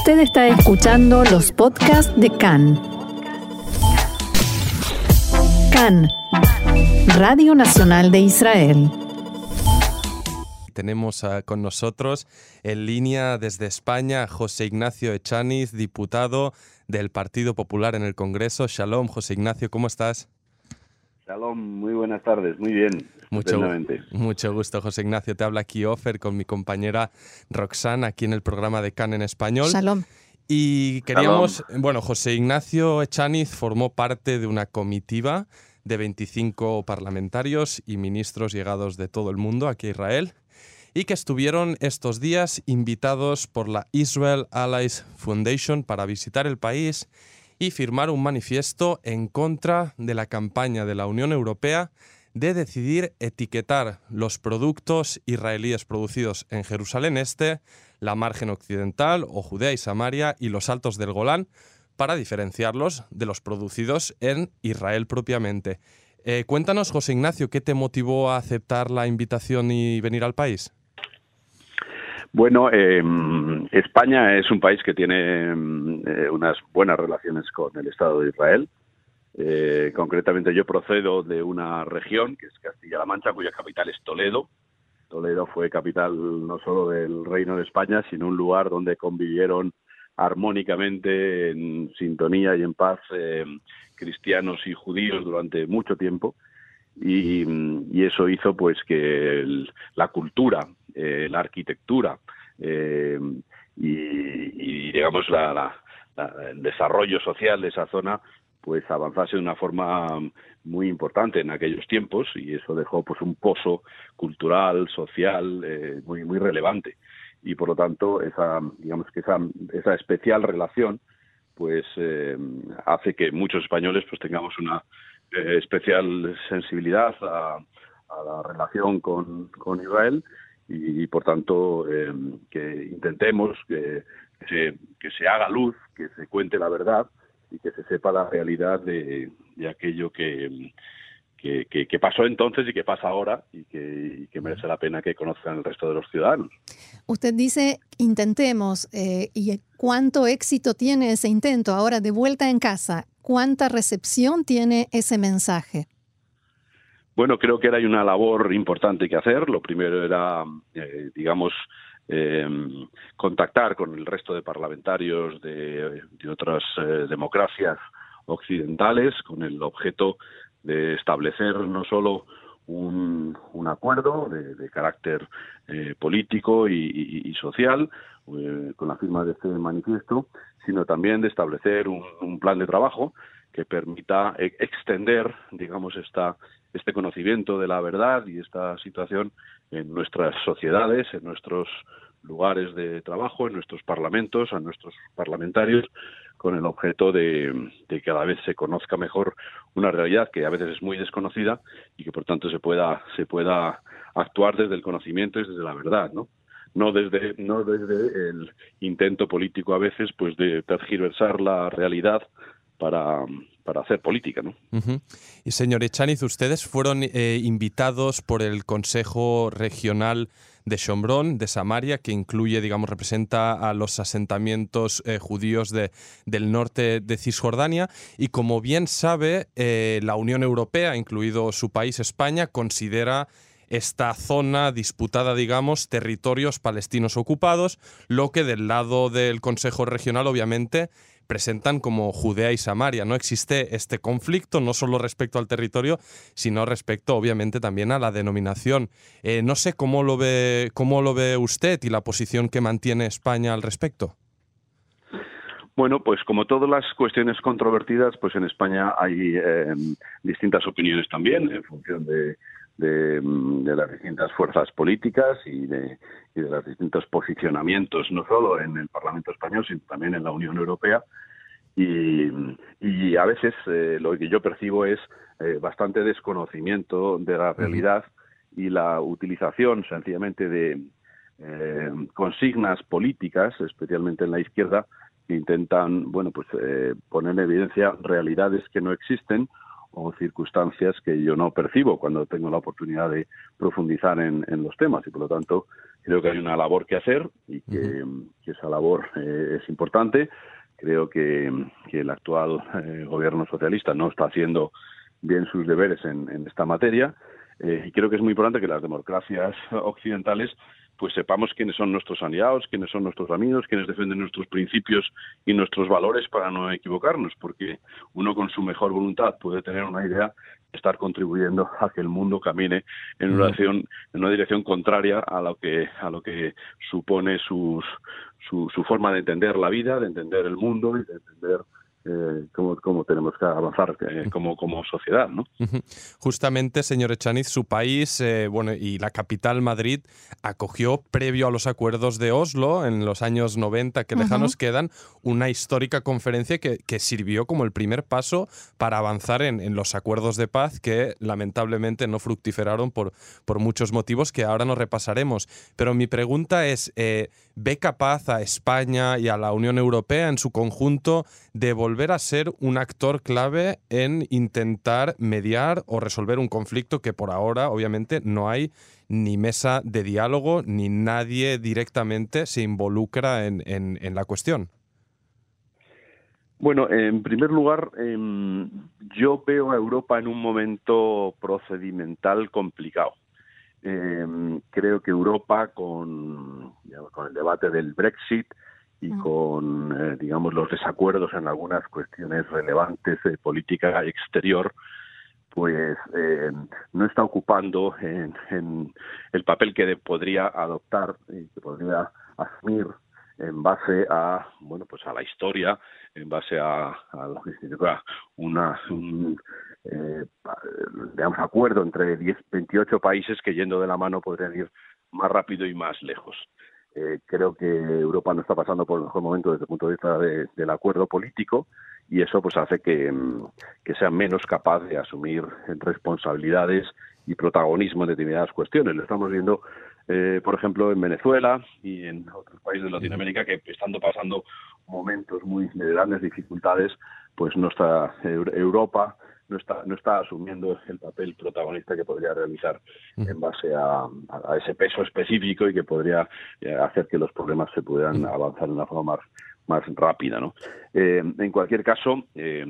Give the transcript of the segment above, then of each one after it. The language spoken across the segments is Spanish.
Usted está escuchando los podcasts de CAN. CAN, Radio Nacional de Israel. Tenemos ah, con nosotros en línea desde España José Ignacio Echaniz, diputado del Partido Popular en el Congreso. Shalom, José Ignacio, ¿cómo estás? Shalom, muy buenas tardes, muy bien. Mucho, mucho gusto, José Ignacio. Te habla aquí Offer con mi compañera Roxana aquí en el programa de CAN en español. Shalom. Y queríamos, bueno, José Ignacio Echaniz formó parte de una comitiva de 25 parlamentarios y ministros llegados de todo el mundo aquí a Israel y que estuvieron estos días invitados por la Israel Allies Foundation para visitar el país y firmar un manifiesto en contra de la campaña de la Unión Europea de decidir etiquetar los productos israelíes producidos en Jerusalén Este, la margen occidental o Judea y Samaria y los altos del Golán para diferenciarlos de los producidos en Israel propiamente. Eh, cuéntanos, José Ignacio, ¿qué te motivó a aceptar la invitación y venir al país? Bueno, em, España es un país que tiene em, eh, unas buenas relaciones con el Estado de Israel. Eh, concretamente yo procedo de una región que es Castilla-La Mancha, cuya capital es Toledo. Toledo fue capital no solo del Reino de España, sino un lugar donde convivieron armónicamente, en sintonía y en paz, eh, cristianos y judíos durante mucho tiempo. Y, eso hizo pues que la cultura, eh, la arquitectura y, digamos el desarrollo social de esa zona pues avanzase de una forma muy importante en aquellos tiempos y eso dejó pues un pozo cultural, social eh, muy muy relevante. Y por lo tanto esa digamos que esa, esa especial relación pues eh, hace que muchos españoles pues tengamos una eh, especial sensibilidad a, la relación con Israel y, por tanto que intentemos que, se, que se haga luz, que se cuente la verdad y que se sepa la realidad de, aquello que, que, pasó entonces y que pasa ahora y que, merece la pena que conozcan el resto de los ciudadanos. Usted dice intentemos eh, y cuánto éxito tiene ese intento ahora de vuelta en casa, cuánta recepción tiene ese mensaje. Bueno, creo que era una labor importante que hacer. Lo primero era, eh, digamos, eh, contactar con el resto de parlamentarios de, otras eh, democracias occidentales con el objeto de establecer no solo un, acuerdo de, carácter político y, social con la firma de este manifiesto, sino también de establecer un, plan de trabajo que permita extender, digamos, esta, este conocimiento de la verdad y esta situación en nuestras sociedades, en nuestros lugares de trabajo, en nuestros parlamentos, a nuestros parlamentarios, con el objeto de, que cada vez se conozca mejor una realidad que a veces es muy desconocida y que por tanto se pueda se pueda actuar desde el conocimiento y desde la verdad, ¿no? Desde no desde el intento político a veces pues de tergiversar la realidad para, para hacer política. ¿no? Y señor Echaniz, ustedes fueron eh, invitados por el Consejo Regional de Shomron, de Samaria, que incluye, digamos, representa a los asentamientos eh, judíos de, del norte de Cisjordania. Y como bien sabe, eh, la Unión Europea, incluido su país España, considera esta zona disputada, digamos, territorios palestinos ocupados, lo que del lado del Consejo Regional, obviamente, presentan como Judea y Samaria. No existe este conflicto, no solo respecto al territorio, sino respecto, obviamente, también a la denominación. Eh, no sé cómo lo ve, cómo lo ve usted y la posición que mantiene España al respecto. Bueno, pues como todas las cuestiones controvertidas, pues en España hay eh, distintas opiniones también en función de, las distintas fuerzas políticas y de, y de los distintos posicionamientos, no solo en el Parlamento español, sino también en la Unión Europea. Y, y a veces eh, lo que yo percibo es eh, bastante desconocimiento de la realidad y la utilización sencillamente de eh, consignas políticas, especialmente en la izquierda, que intentan bueno pues poner en evidencia realidades que no existen circunstancias que yo no percibo cuando tengo la oportunidad de profundizar en, los temas. Y por lo tanto creo que hay una labor que hacer y que, esa labor eh, es importante. Creo que, el actual eh, gobierno socialista no está haciendo bien sus deberes en, esta materia eh, y creo que es muy importante que las democracias occidentales pues sepamos quiénes son nuestros aliados, quiénes son nuestros amigos, quiénes defienden nuestros principios y nuestros valores para no equivocarnos, porque uno con su mejor voluntad puede tener una idea estar contribuyendo a que el mundo camine en una dirección, en una dirección contraria a lo que a lo que supone sus, su, su forma de entender la vida, de entender el mundo y de entender eh, cómo, tenemos que avanzar eh, como, como sociedad. ¿no? Justamente, señor Echaniz, su país eh, bueno, y la capital Madrid acogió, previo a los acuerdos de Oslo, en los años 90 que lejanos quedan, una histórica conferencia que, que, sirvió como el primer paso para avanzar en, en, los acuerdos de paz que lamentablemente no fructiferaron por, por muchos motivos que ahora nos repasaremos. Pero mi pregunta es, ¿ve capaz a España y a la Unión Europea en su conjunto de volver volver a ser un actor clave en intentar mediar o resolver un conflicto que por ahora obviamente no hay ni mesa de diálogo ni nadie directamente se involucra en, la cuestión. Bueno, en primer lugar, em, yo veo a Europa en un momento procedimental complicado. Em, creo que Europa, con, con el debate del Brexit, y con, eh, digamos, los desacuerdos en algunas cuestiones relevantes de política exterior, pues eh, no está ocupando en, el papel que podría adoptar y que podría asumir en base a bueno pues a la historia en base a, lo que significa una un eh, digamos acuerdo entre 10 28 países que yendo de la mano podrían ir más rápido y más lejos eh, creo que Europa no está pasando por el mejor momento desde el punto de vista del acuerdo político y eso pues hace que, mm, sea menos capaz de asumir responsabilidades y protagonismo en determinadas cuestiones. Lo estamos viendo, eh, por ejemplo, en Venezuela y en otros países de Latinoamérica que estando pasando momentos muy de grandes dificultades, pues no Europa no está, no está asumiendo el papel protagonista que podría realizar en base a, ese peso específico y que podría eh, hacer que los problemas se pudieran avanzar de una forma más, más rápida. ¿no? Eh, en cualquier caso, eh,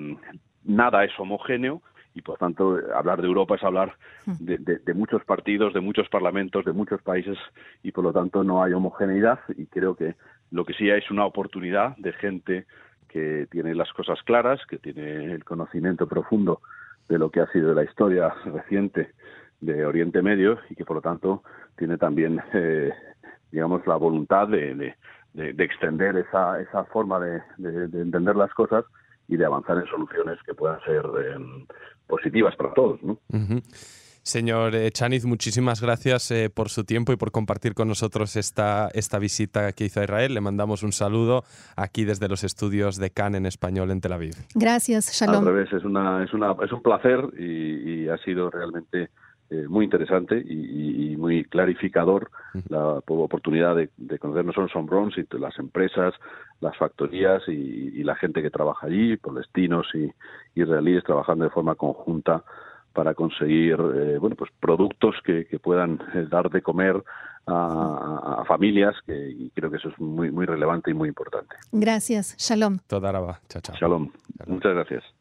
nada es homogéneo y por tanto hablar de Europa es hablar de, de, muchos partidos, de muchos parlamentos, de muchos países y por lo tanto no hay homogeneidad y creo que lo que sí hay es una oportunidad de gente que tiene las cosas claras, que tiene el conocimiento profundo de lo que ha sido la historia reciente de Oriente Medio y que por lo tanto tiene también, eh, digamos, la voluntad de, de, extender esa, esa forma de, entender las cosas y de avanzar en soluciones que puedan ser eh, positivas para todos. ¿no? Señor eh, Chaniz, muchísimas gracias eh, por su tiempo y por compartir con nosotros esta, esta visita que hizo a Israel. Le mandamos un saludo aquí desde los estudios de Cannes en español en Tel Aviv. Gracias, Shalom. Al revés, es, una, es, una, es un placer y, ha sido realmente eh, muy interesante y, muy clarificador la oportunidad de, conocer no solo Son sino las empresas, las factorías y, la gente que trabaja allí, palestinos y israelíes trabajando de forma conjunta para conseguir eh, bueno pues productos que, que puedan eh, dar de comer a, familias que y creo que eso es muy muy relevante y muy importante. Gracias. Shalom. Toda chao chao. Shalom. Muchas gracias